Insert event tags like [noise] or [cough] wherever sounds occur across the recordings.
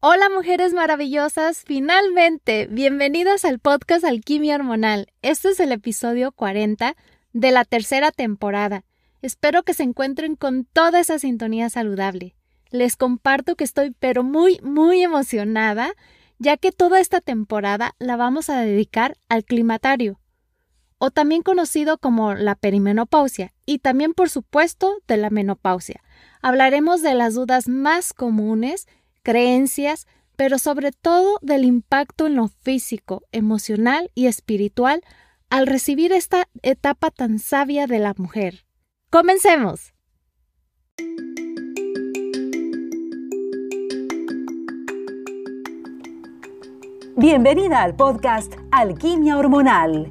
Hola mujeres maravillosas, finalmente, bienvenidas al podcast Alquimia Hormonal. Este es el episodio 40 de la tercera temporada. Espero que se encuentren con toda esa sintonía saludable. Les comparto que estoy pero muy, muy emocionada, ya que toda esta temporada la vamos a dedicar al climatario, o también conocido como la perimenopausia, y también por supuesto de la menopausia. Hablaremos de las dudas más comunes creencias, pero sobre todo del impacto en lo físico, emocional y espiritual al recibir esta etapa tan sabia de la mujer. Comencemos. Bienvenida al podcast Alquimia Hormonal.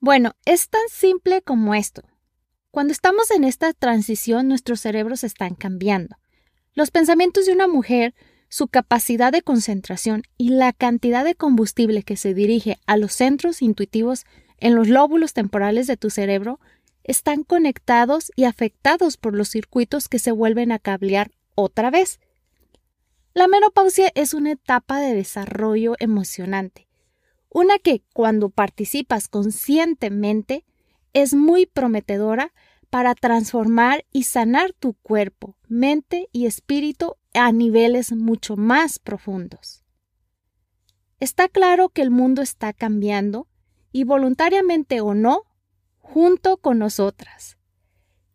Bueno, es tan simple como esto. Cuando estamos en esta transición, nuestros cerebros están cambiando. Los pensamientos de una mujer, su capacidad de concentración y la cantidad de combustible que se dirige a los centros intuitivos en los lóbulos temporales de tu cerebro están conectados y afectados por los circuitos que se vuelven a cablear otra vez. La menopausia es una etapa de desarrollo emocionante, una que cuando participas conscientemente es muy prometedora para transformar y sanar tu cuerpo, mente y espíritu a niveles mucho más profundos. Está claro que el mundo está cambiando, y voluntariamente o no, junto con nosotras.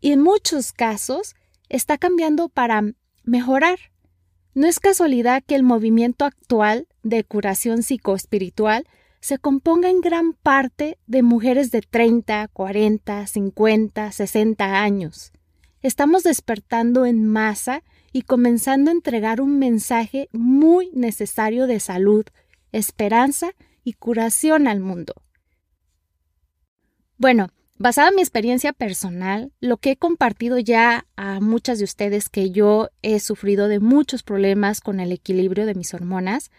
Y en muchos casos está cambiando para mejorar. No es casualidad que el movimiento actual de curación psicoespiritual se componga en gran parte de mujeres de 30, 40, 50, 60 años. Estamos despertando en masa y comenzando a entregar un mensaje muy necesario de salud, esperanza y curación al mundo. Bueno, basada en mi experiencia personal, lo que he compartido ya a muchas de ustedes que yo he sufrido de muchos problemas con el equilibrio de mis hormonas,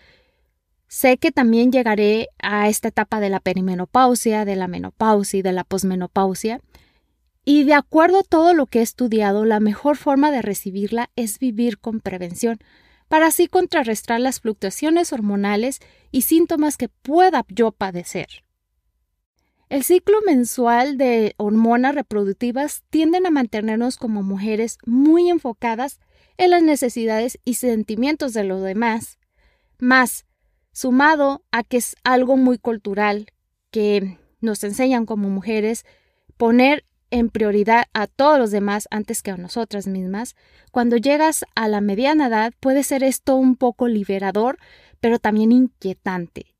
Sé que también llegaré a esta etapa de la perimenopausia, de la menopausia y de la posmenopausia. Y de acuerdo a todo lo que he estudiado, la mejor forma de recibirla es vivir con prevención, para así contrarrestar las fluctuaciones hormonales y síntomas que pueda yo padecer. El ciclo mensual de hormonas reproductivas tienden a mantenernos como mujeres muy enfocadas en las necesidades y sentimientos de los demás, más sumado a que es algo muy cultural que nos enseñan como mujeres poner en prioridad a todos los demás antes que a nosotras mismas, cuando llegas a la mediana edad puede ser esto un poco liberador, pero también inquietante,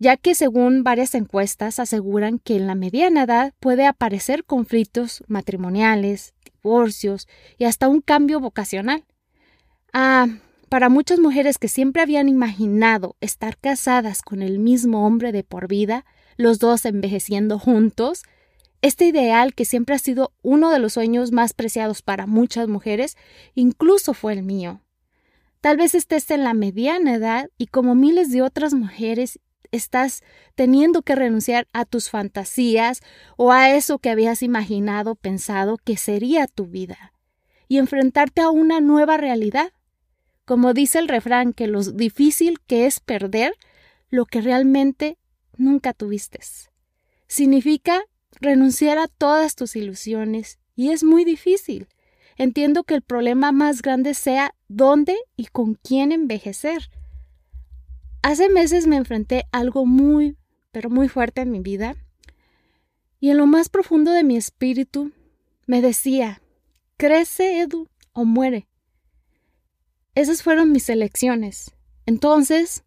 ya que según varias encuestas aseguran que en la mediana edad puede aparecer conflictos matrimoniales, divorcios y hasta un cambio vocacional. Ah, para muchas mujeres que siempre habían imaginado estar casadas con el mismo hombre de por vida, los dos envejeciendo juntos, este ideal que siempre ha sido uno de los sueños más preciados para muchas mujeres, incluso fue el mío. Tal vez estés en la mediana edad y como miles de otras mujeres estás teniendo que renunciar a tus fantasías o a eso que habías imaginado, pensado que sería tu vida, y enfrentarte a una nueva realidad como dice el refrán, que lo difícil que es perder lo que realmente nunca tuviste. Significa renunciar a todas tus ilusiones y es muy difícil. Entiendo que el problema más grande sea dónde y con quién envejecer. Hace meses me enfrenté a algo muy, pero muy fuerte en mi vida y en lo más profundo de mi espíritu me decía, crece Edu o muere. Esas fueron mis elecciones. Entonces,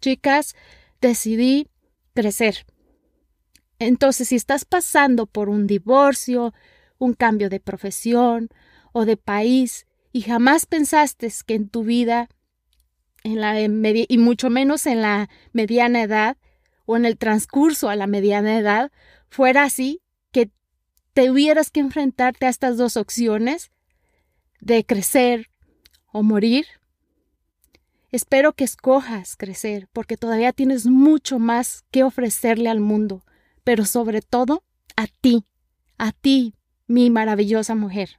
chicas, decidí crecer. Entonces, si estás pasando por un divorcio, un cambio de profesión o de país y jamás pensaste que en tu vida, en la y mucho menos en la mediana edad o en el transcurso a la mediana edad, fuera así, que tuvieras que enfrentarte a estas dos opciones de crecer o morir. Espero que escojas crecer porque todavía tienes mucho más que ofrecerle al mundo, pero sobre todo a ti, a ti, mi maravillosa mujer.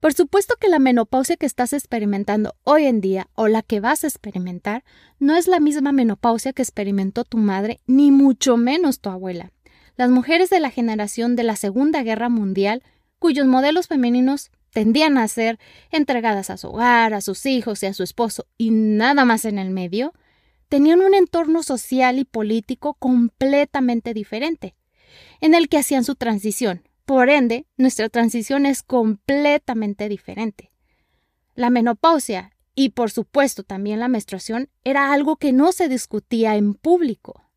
Por supuesto que la menopausia que estás experimentando hoy en día o la que vas a experimentar no es la misma menopausia que experimentó tu madre, ni mucho menos tu abuela. Las mujeres de la generación de la Segunda Guerra Mundial, cuyos modelos femeninos tendían a ser entregadas a su hogar, a sus hijos y a su esposo y nada más en el medio, tenían un entorno social y político completamente diferente, en el que hacían su transición, por ende, nuestra transición es completamente diferente. La menopausia y por supuesto también la menstruación era algo que no se discutía en público.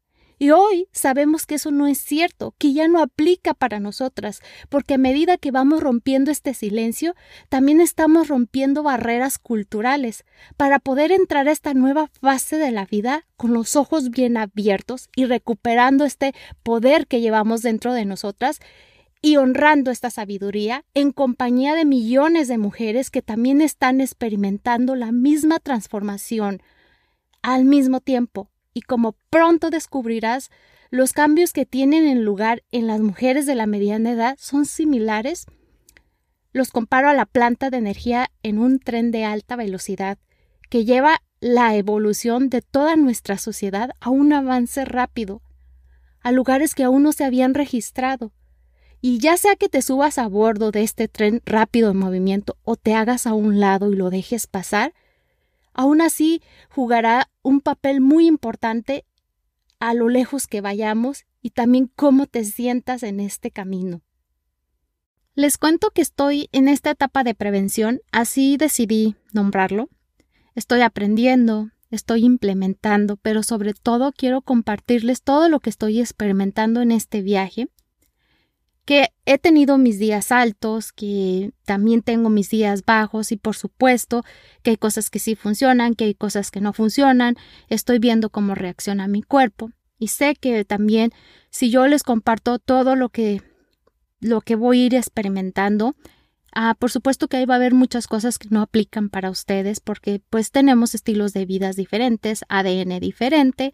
Y hoy sabemos que eso no es cierto, que ya no aplica para nosotras, porque a medida que vamos rompiendo este silencio, también estamos rompiendo barreras culturales para poder entrar a esta nueva fase de la vida con los ojos bien abiertos y recuperando este poder que llevamos dentro de nosotras y honrando esta sabiduría en compañía de millones de mujeres que también están experimentando la misma transformación al mismo tiempo. Y como pronto descubrirás, los cambios que tienen en lugar en las mujeres de la mediana edad son similares. Los comparo a la planta de energía en un tren de alta velocidad que lleva la evolución de toda nuestra sociedad a un avance rápido, a lugares que aún no se habían registrado, y ya sea que te subas a bordo de este tren rápido en movimiento o te hagas a un lado y lo dejes pasar, aún así jugará un papel muy importante a lo lejos que vayamos y también cómo te sientas en este camino. Les cuento que estoy en esta etapa de prevención, así decidí nombrarlo. Estoy aprendiendo, estoy implementando, pero sobre todo quiero compartirles todo lo que estoy experimentando en este viaje que he tenido mis días altos, que también tengo mis días bajos y por supuesto que hay cosas que sí funcionan, que hay cosas que no funcionan, estoy viendo cómo reacciona mi cuerpo. Y sé que también si yo les comparto todo lo que lo que voy a ir experimentando, ah, por supuesto que ahí va a haber muchas cosas que no aplican para ustedes porque pues tenemos estilos de vidas diferentes, ADN diferente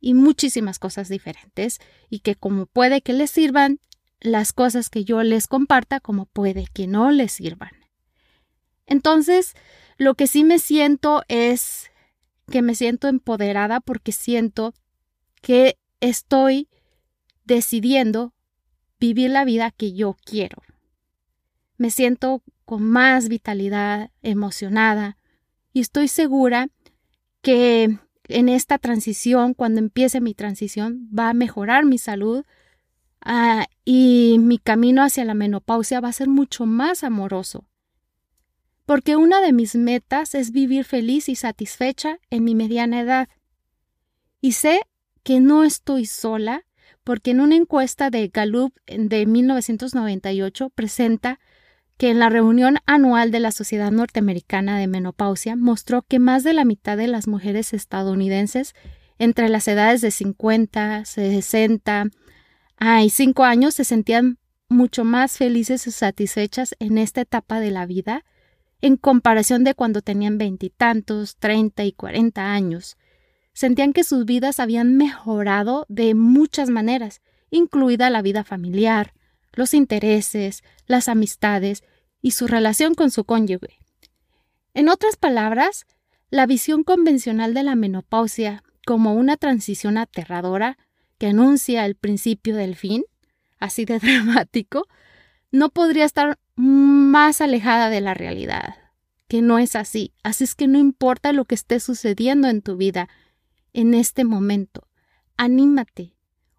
y muchísimas cosas diferentes y que como puede que les sirvan, las cosas que yo les comparta como puede que no les sirvan. Entonces, lo que sí me siento es que me siento empoderada porque siento que estoy decidiendo vivir la vida que yo quiero. Me siento con más vitalidad, emocionada y estoy segura que en esta transición, cuando empiece mi transición, va a mejorar mi salud, Ah, y mi camino hacia la menopausia va a ser mucho más amoroso. Porque una de mis metas es vivir feliz y satisfecha en mi mediana edad. Y sé que no estoy sola porque en una encuesta de Gallup de 1998 presenta que en la reunión anual de la Sociedad Norteamericana de Menopausia mostró que más de la mitad de las mujeres estadounidenses entre las edades de 50, 60 ay, cinco años se sentían mucho más felices y satisfechas en esta etapa de la vida en comparación de cuando tenían veintitantos, treinta y cuarenta años. Sentían que sus vidas habían mejorado de muchas maneras, incluida la vida familiar, los intereses, las amistades y su relación con su cónyuge. En otras palabras, la visión convencional de la menopausia como una transición aterradora que anuncia el principio del fin, así de [laughs] dramático, no podría estar más alejada de la realidad, que no es así. Así es que no importa lo que esté sucediendo en tu vida en este momento, anímate,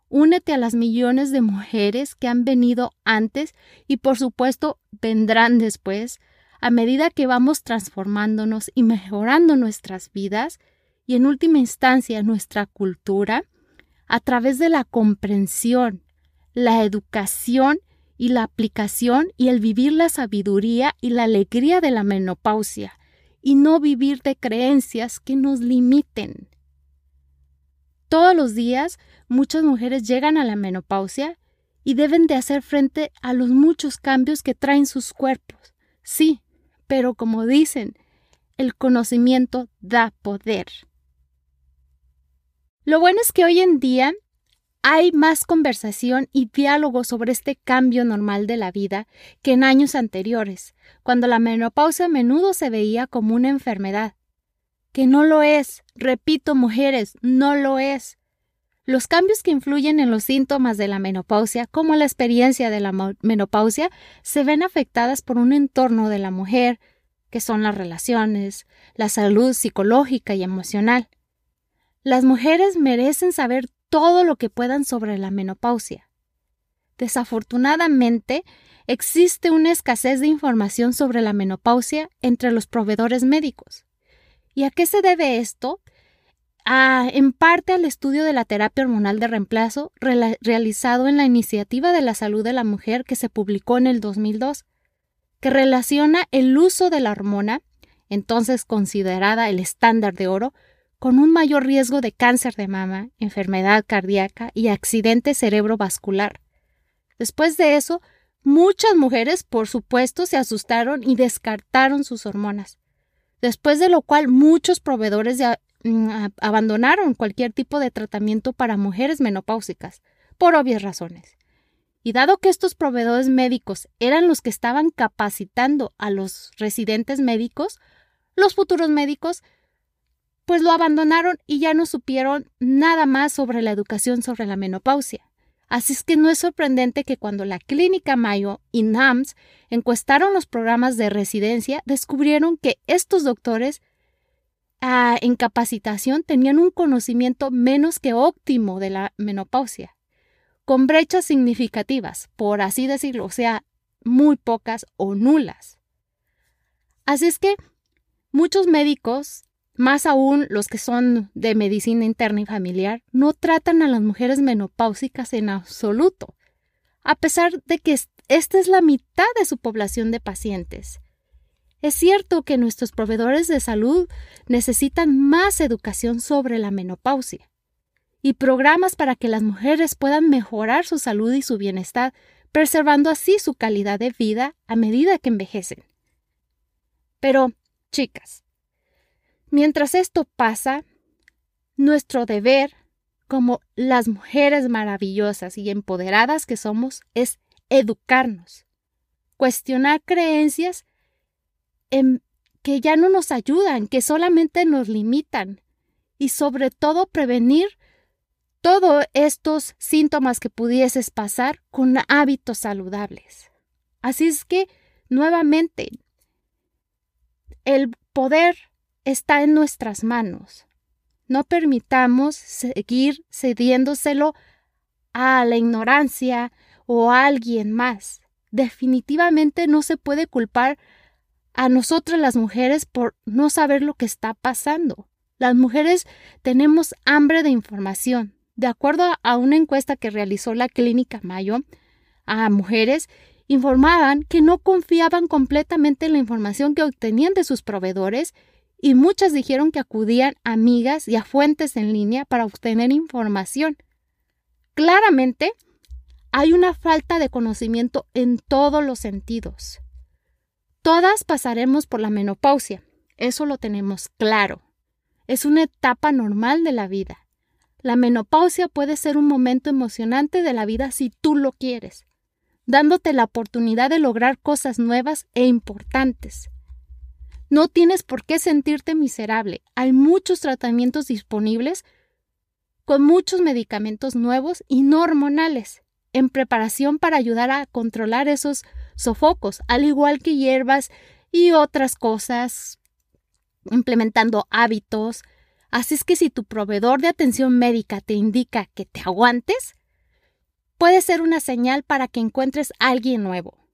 únete a las millones de mujeres que han venido antes y por supuesto vendrán después, a medida que vamos transformándonos y mejorando nuestras vidas y en última instancia nuestra cultura, a través de la comprensión, la educación y la aplicación y el vivir la sabiduría y la alegría de la menopausia y no vivir de creencias que nos limiten. Todos los días muchas mujeres llegan a la menopausia y deben de hacer frente a los muchos cambios que traen sus cuerpos. Sí, pero como dicen, el conocimiento da poder. Lo bueno es que hoy en día hay más conversación y diálogo sobre este cambio normal de la vida que en años anteriores, cuando la menopausia a menudo se veía como una enfermedad. Que no lo es, repito mujeres, no lo es. Los cambios que influyen en los síntomas de la menopausia, como la experiencia de la menopausia, se ven afectadas por un entorno de la mujer, que son las relaciones, la salud psicológica y emocional. Las mujeres merecen saber todo lo que puedan sobre la menopausia. Desafortunadamente, existe una escasez de información sobre la menopausia entre los proveedores médicos. ¿Y a qué se debe esto? en parte al estudio de la terapia hormonal de reemplazo realizado en la Iniciativa de la Salud de la Mujer que se publicó en el 2002, que relaciona el uso de la hormona, entonces considerada el estándar de oro, con un mayor riesgo de cáncer de mama, enfermedad cardíaca y accidente cerebrovascular. Después de eso, muchas mujeres, por supuesto, se asustaron y descartaron sus hormonas, después de lo cual muchos proveedores mm, abandonaron cualquier tipo de tratamiento para mujeres menopáusicas, por obvias razones. Y dado que estos proveedores médicos eran los que estaban capacitando a los residentes médicos, los futuros médicos pues lo abandonaron y ya no supieron nada más sobre la educación sobre la menopausia. Así es que no es sorprendente que cuando la Clínica Mayo y NAMS encuestaron los programas de residencia, descubrieron que estos doctores ah, en capacitación tenían un conocimiento menos que óptimo de la menopausia, con brechas significativas, por así decirlo, o sea, muy pocas o nulas. Así es que muchos médicos más aún los que son de medicina interna y familiar, no tratan a las mujeres menopáusicas en absoluto, a pesar de que esta es la mitad de su población de pacientes. Es cierto que nuestros proveedores de salud necesitan más educación sobre la menopausia y programas para que las mujeres puedan mejorar su salud y su bienestar, preservando así su calidad de vida a medida que envejecen. Pero, chicas, Mientras esto pasa, nuestro deber como las mujeres maravillosas y empoderadas que somos es educarnos, cuestionar creencias que ya no nos ayudan, que solamente nos limitan y sobre todo prevenir todos estos síntomas que pudieses pasar con hábitos saludables. Así es que, nuevamente, el poder está en nuestras manos. No permitamos seguir cediéndoselo a la ignorancia o a alguien más. Definitivamente no se puede culpar a nosotras las mujeres por no saber lo que está pasando. Las mujeres tenemos hambre de información. De acuerdo a una encuesta que realizó la Clínica Mayo a mujeres, informaban que no confiaban completamente en la información que obtenían de sus proveedores y muchas dijeron que acudían a amigas y a fuentes en línea para obtener información. Claramente, hay una falta de conocimiento en todos los sentidos. Todas pasaremos por la menopausia, eso lo tenemos claro. Es una etapa normal de la vida. La menopausia puede ser un momento emocionante de la vida si tú lo quieres, dándote la oportunidad de lograr cosas nuevas e importantes. No tienes por qué sentirte miserable. Hay muchos tratamientos disponibles con muchos medicamentos nuevos y no hormonales en preparación para ayudar a controlar esos sofocos, al igual que hierbas y otras cosas, implementando hábitos. Así es que si tu proveedor de atención médica te indica que te aguantes, puede ser una señal para que encuentres a alguien nuevo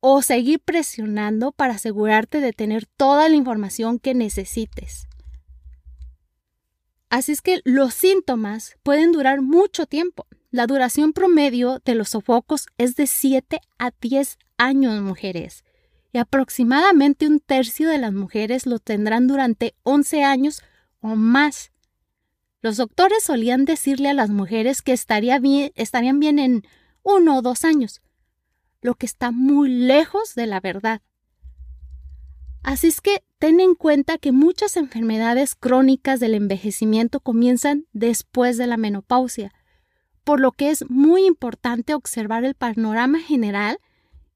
o seguir presionando para asegurarte de tener toda la información que necesites. Así es que los síntomas pueden durar mucho tiempo, la duración promedio de los sofocos es de 7 a 10 años, mujeres, y aproximadamente un tercio de las mujeres lo tendrán durante 11 años o más. Los doctores solían decirle a las mujeres que estaría bien, estarían bien en uno o dos años, lo que está muy lejos de la verdad. Así es que ten en cuenta que muchas enfermedades crónicas del envejecimiento comienzan después de la menopausia por lo que es muy importante observar el panorama general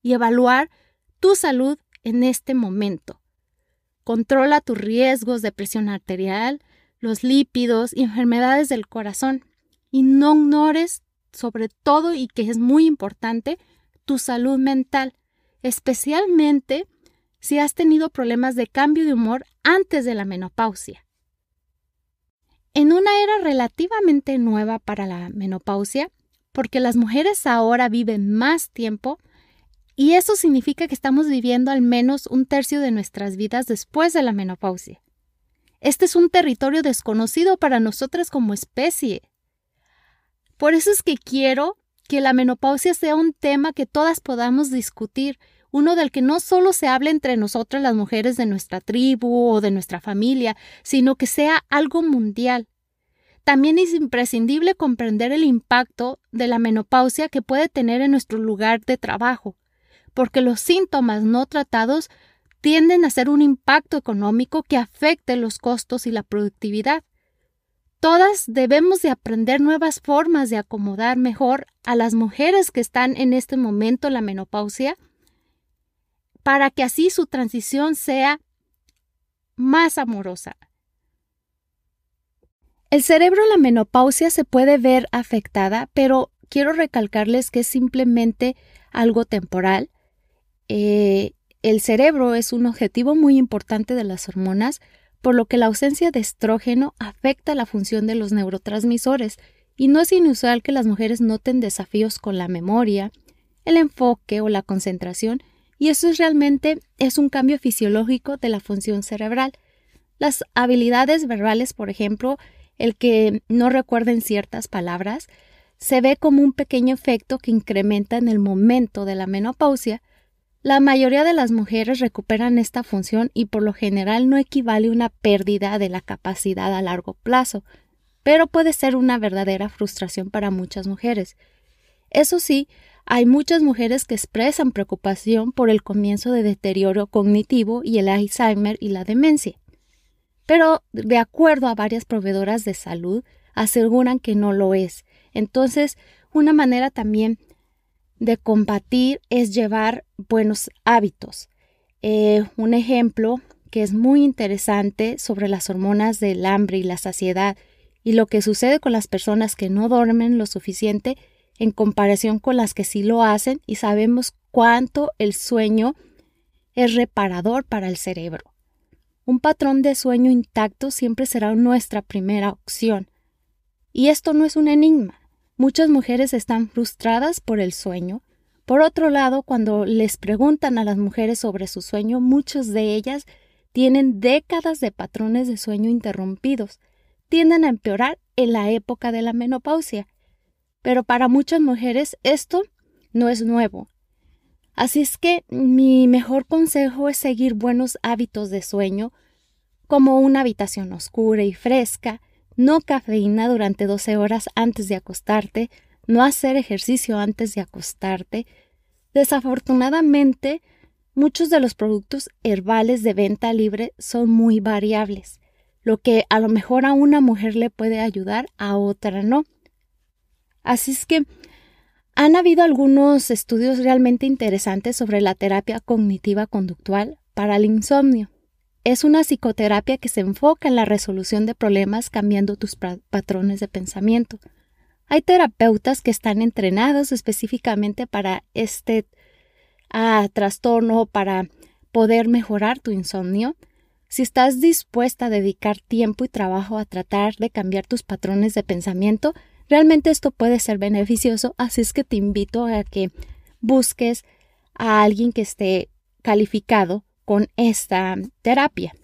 y evaluar tu salud en este momento. Controla tus riesgos de presión arterial, los lípidos y enfermedades del corazón. Y no ignores, sobre todo y que es muy importante, tu salud mental, especialmente si has tenido problemas de cambio de humor antes de la menopausia. En una era relativamente nueva para la menopausia, porque las mujeres ahora viven más tiempo y eso significa que estamos viviendo al menos un tercio de nuestras vidas después de la menopausia. Este es un territorio desconocido para nosotras como especie. Por eso es que quiero que la menopausia sea un tema que todas podamos discutir, uno del que no solo se hable entre nosotras las mujeres de nuestra tribu o de nuestra familia, sino que sea algo mundial. También es imprescindible comprender el impacto de la menopausia que puede tener en nuestro lugar de trabajo, porque los síntomas no tratados tienden a ser un impacto económico que afecte los costos y la productividad. Todas debemos de aprender nuevas formas de acomodar mejor a las mujeres que están en este momento en la menopausia para que así su transición sea más amorosa. El cerebro en la menopausia se puede ver afectada, pero quiero recalcarles que es simplemente algo temporal. Eh, el cerebro es un objetivo muy importante de las hormonas, por lo que la ausencia de estrógeno afecta la función de los neurotransmisores, y no es inusual que las mujeres noten desafíos con la memoria, el enfoque o la concentración, y eso es realmente es un cambio fisiológico de la función cerebral. Las habilidades verbales, por ejemplo, el que no recuerden ciertas palabras, se ve como un pequeño efecto que incrementa en el momento de la menopausia. La mayoría de las mujeres recuperan esta función y por lo general no equivale a una pérdida de la capacidad a largo plazo, pero puede ser una verdadera frustración para muchas mujeres. Eso sí, hay muchas mujeres que expresan preocupación por el comienzo de deterioro cognitivo y el Alzheimer y la demencia. Pero de acuerdo a varias proveedoras de salud, aseguran que no lo es. Entonces, una manera también de combatir es llevar buenos hábitos. Eh, un ejemplo que es muy interesante sobre las hormonas del hambre y la saciedad y lo que sucede con las personas que no duermen lo suficiente en comparación con las que sí lo hacen y sabemos cuánto el sueño es reparador para el cerebro. Un patrón de sueño intacto siempre será nuestra primera opción. Y esto no es un enigma. Muchas mujeres están frustradas por el sueño. Por otro lado, cuando les preguntan a las mujeres sobre su sueño, muchas de ellas tienen décadas de patrones de sueño interrumpidos. Tienden a empeorar en la época de la menopausia. Pero para muchas mujeres esto no es nuevo. Así es que mi mejor consejo es seguir buenos hábitos de sueño, como una habitación oscura y fresca, no cafeína durante 12 horas antes de acostarte, no hacer ejercicio antes de acostarte. Desafortunadamente, muchos de los productos herbales de venta libre son muy variables, lo que a lo mejor a una mujer le puede ayudar, a otra no. Así es que han habido algunos estudios realmente interesantes sobre la terapia cognitiva conductual para el insomnio. Es una psicoterapia que se enfoca en la resolución de problemas cambiando tus patrones de pensamiento. Hay terapeutas que están entrenados específicamente para este ah, trastorno, para poder mejorar tu insomnio. Si estás dispuesta a dedicar tiempo y trabajo a tratar de cambiar tus patrones de pensamiento, Realmente esto puede ser beneficioso, así es que te invito a que busques a alguien que esté calificado con esta terapia.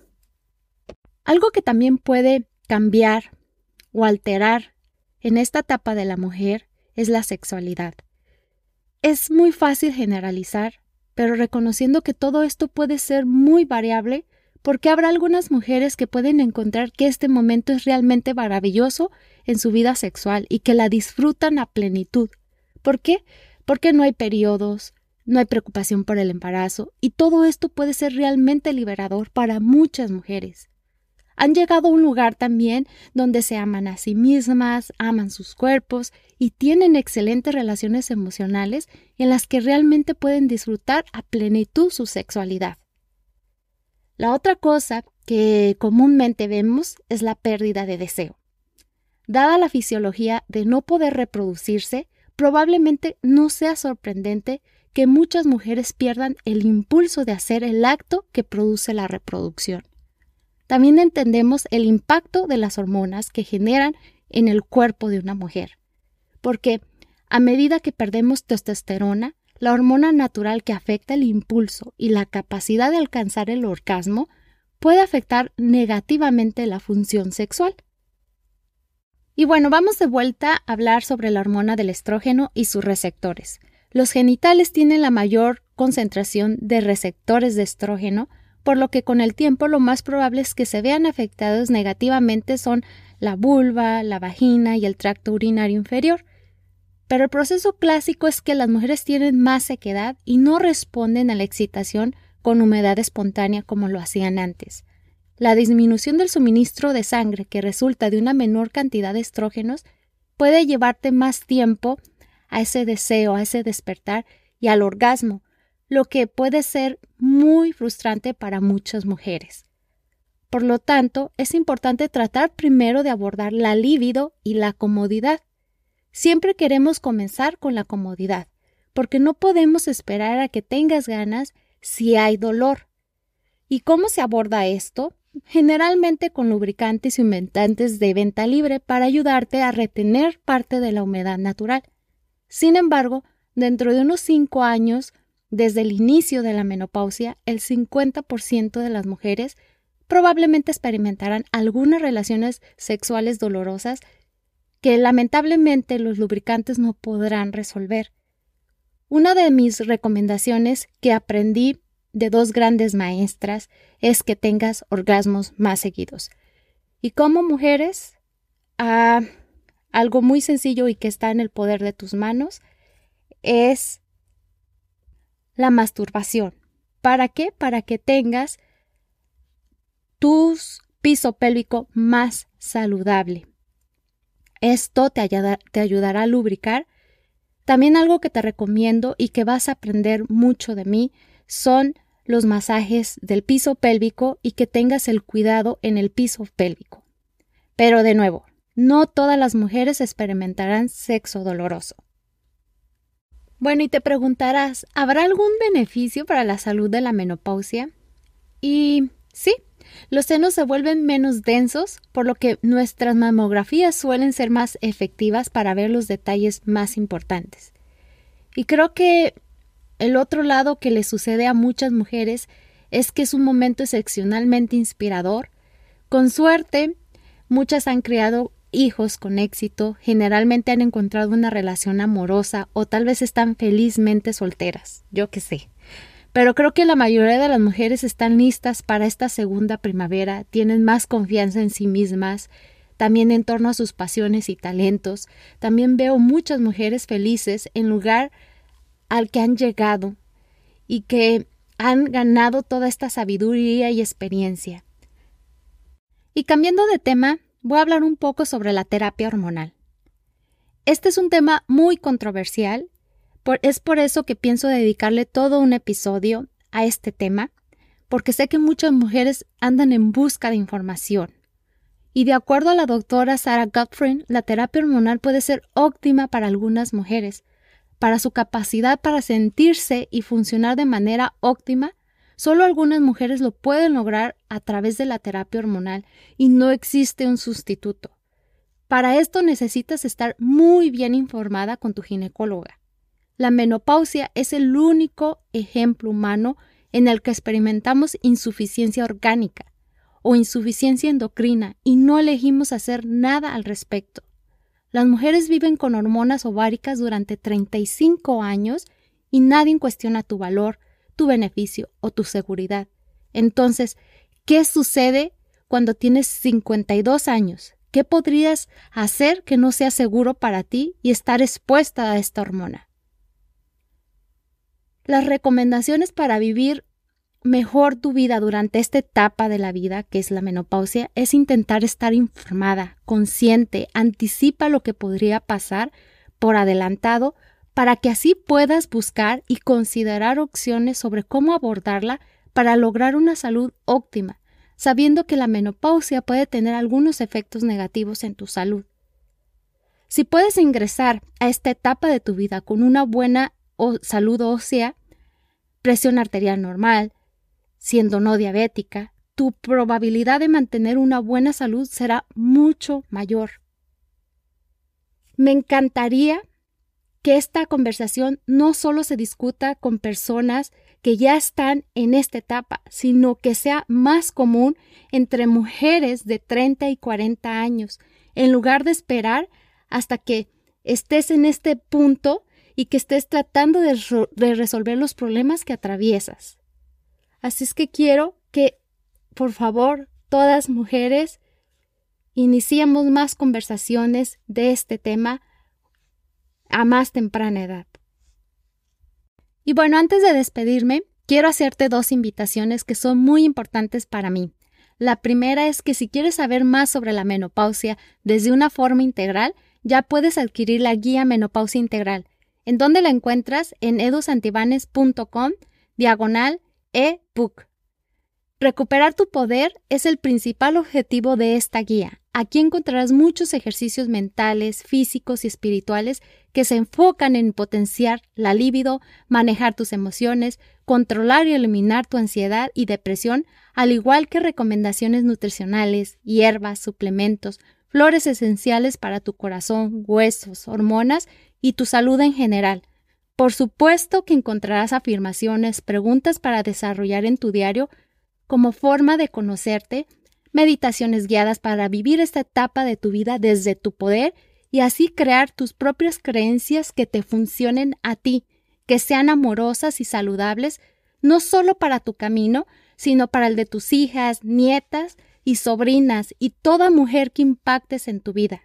Algo que también puede cambiar o alterar en esta etapa de la mujer es la sexualidad. Es muy fácil generalizar, pero reconociendo que todo esto puede ser muy variable, porque habrá algunas mujeres que pueden encontrar que este momento es realmente maravilloso en su vida sexual y que la disfrutan a plenitud. ¿Por qué? Porque no hay periodos, no hay preocupación por el embarazo y todo esto puede ser realmente liberador para muchas mujeres han llegado a un lugar también donde se aman a sí mismas, aman sus cuerpos y tienen excelentes relaciones emocionales en las que realmente pueden disfrutar a plenitud su sexualidad. La otra cosa que comúnmente vemos es la pérdida de deseo. Dada la fisiología de no poder reproducirse, probablemente no sea sorprendente que muchas mujeres pierdan el impulso de hacer el acto que produce la reproducción. También entendemos el impacto de las hormonas que generan en el cuerpo de una mujer. Porque a medida que perdemos testosterona, la hormona natural que afecta el impulso y la capacidad de alcanzar el orgasmo, puede afectar negativamente la función sexual. Y bueno, vamos de vuelta a hablar sobre la hormona del estrógeno y sus receptores. Los genitales tienen la mayor concentración de receptores de estrógeno, por lo que con el tiempo lo más probable es que se vean afectados negativamente son la vulva, la vagina y el tracto urinario inferior. Pero el proceso clásico es que las mujeres tienen más sequedad y no responden a la excitación con humedad espontánea como lo hacían antes. La disminución del suministro de sangre que resulta de una menor cantidad de estrógenos puede llevarte más tiempo a ese deseo, a ese despertar y al orgasmo, lo que puede ser muy frustrante para muchas mujeres. Por lo tanto, es importante tratar primero de abordar la libido y la comodidad. Siempre queremos comenzar con la comodidad, porque no podemos esperar a que tengas ganas si hay dolor. ¿Y cómo se aborda esto? Generalmente con lubricantes y humectantes de venta libre para ayudarte a retener parte de la humedad natural. Sin embargo, dentro de unos 5 años desde el inicio de la menopausia, el 50% de las mujeres probablemente experimentarán algunas relaciones sexuales dolorosas que lamentablemente los lubricantes no podrán resolver. Una de mis recomendaciones que aprendí de dos grandes maestras es que tengas orgasmos más seguidos. Y como mujeres, ah, algo muy sencillo y que está en el poder de tus manos es la masturbación. ¿Para qué? Para que tengas tu piso pélvico más saludable. Esto te, te ayudará a lubricar. También algo que te recomiendo y que vas a aprender mucho de mí son los masajes del piso pélvico y que tengas el cuidado en el piso pélvico. Pero de nuevo, no todas las mujeres experimentarán sexo doloroso. Bueno, y te preguntarás, ¿habrá algún beneficio para la salud de la menopausia? Y sí, los senos se vuelven menos densos, por lo que nuestras mamografías suelen ser más efectivas para ver los detalles más importantes. Y creo que el otro lado que le sucede a muchas mujeres es que es un momento excepcionalmente inspirador. Con suerte, muchas han creado hijos con éxito generalmente han encontrado una relación amorosa o tal vez están felizmente solteras, yo qué sé. Pero creo que la mayoría de las mujeres están listas para esta segunda primavera, tienen más confianza en sí mismas, también en torno a sus pasiones y talentos. También veo muchas mujeres felices en lugar al que han llegado y que han ganado toda esta sabiduría y experiencia. Y cambiando de tema, voy a hablar un poco sobre la terapia hormonal. Este es un tema muy controversial, es por eso que pienso dedicarle todo un episodio a este tema, porque sé que muchas mujeres andan en busca de información. Y de acuerdo a la doctora Sarah Gottfried, la terapia hormonal puede ser óptima para algunas mujeres, para su capacidad para sentirse y funcionar de manera óptima Solo algunas mujeres lo pueden lograr a través de la terapia hormonal y no existe un sustituto. Para esto necesitas estar muy bien informada con tu ginecóloga. La menopausia es el único ejemplo humano en el que experimentamos insuficiencia orgánica o insuficiencia endocrina y no elegimos hacer nada al respecto. Las mujeres viven con hormonas ováricas durante 35 años y nadie cuestiona tu valor, tu beneficio o tu seguridad. Entonces, ¿qué sucede cuando tienes 52 años? ¿Qué podrías hacer que no sea seguro para ti y estar expuesta a esta hormona? Las recomendaciones para vivir mejor tu vida durante esta etapa de la vida, que es la menopausia, es intentar estar informada, consciente, anticipa lo que podría pasar por adelantado para que así puedas buscar y considerar opciones sobre cómo abordarla para lograr una salud óptima, sabiendo que la menopausia puede tener algunos efectos negativos en tu salud. Si puedes ingresar a esta etapa de tu vida con una buena salud ósea, presión arterial normal, siendo no diabética, tu probabilidad de mantener una buena salud será mucho mayor. Me encantaría que esta conversación no solo se discuta con personas que ya están en esta etapa, sino que sea más común entre mujeres de 30 y 40 años, en lugar de esperar hasta que estés en este punto y que estés tratando de, resolver los problemas que atraviesas. Así es que quiero que, por favor, todas mujeres, iniciemos más conversaciones de este tema a más temprana edad. Y bueno, antes de despedirme, quiero hacerte dos invitaciones que son muy importantes para mí. La primera es que si quieres saber más sobre la menopausia desde una forma integral, ya puedes adquirir la guía Menopausia Integral, en donde la encuentras en edusantibanes.com diagonal ebook. Recuperar tu poder es el principal objetivo de esta guía. Aquí encontrarás muchos ejercicios mentales, físicos y espirituales que se enfocan en potenciar la libido, manejar tus emociones, controlar y eliminar tu ansiedad y depresión, al igual que recomendaciones nutricionales, hierbas, suplementos, flores esenciales para tu corazón, huesos, hormonas y tu salud en general. Por supuesto que encontrarás afirmaciones, preguntas para desarrollar en tu diario como forma de conocerte, meditaciones guiadas para vivir esta etapa de tu vida desde tu poder y así crear tus propias creencias que te funcionen a ti, que sean amorosas y saludables, no solo para tu camino, sino para el de tus hijas, nietas y sobrinas y toda mujer que impactes en tu vida.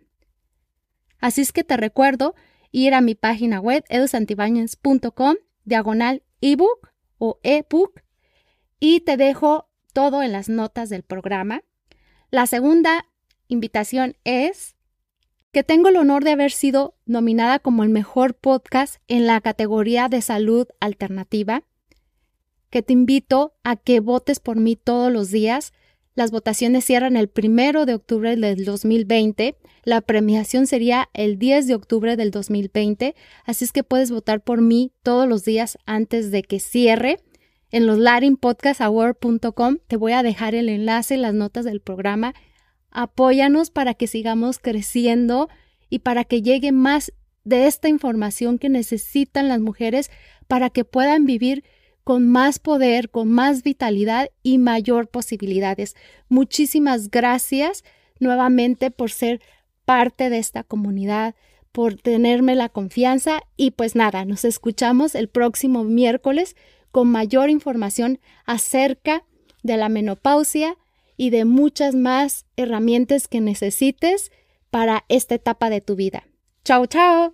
Así es que te recuerdo ir a mi página web edusantibañez.com diagonal ebook o ebook y te dejo todo en las notas del programa. La segunda invitación es que tengo el honor de haber sido nominada como el mejor podcast en la categoría de salud alternativa, que te invito a que votes por mí todos los días. Las votaciones cierran el primero de octubre del 2020. La premiación sería el 10 de octubre del 2020. Así es que puedes votar por mí todos los días antes de que cierre en los latinpodcastaward.com. Te voy a dejar el enlace en las notas del programa. Apóyanos para que sigamos creciendo y para que llegue más de esta información que necesitan las mujeres para que puedan vivir con más poder, con más vitalidad y mayor posibilidades. Muchísimas gracias nuevamente por ser parte de esta comunidad, por tenerme la confianza y pues nada, nos escuchamos el próximo miércoles con mayor información acerca de la menopausia y de muchas más herramientas que necesites para esta etapa de tu vida. Chao, chao.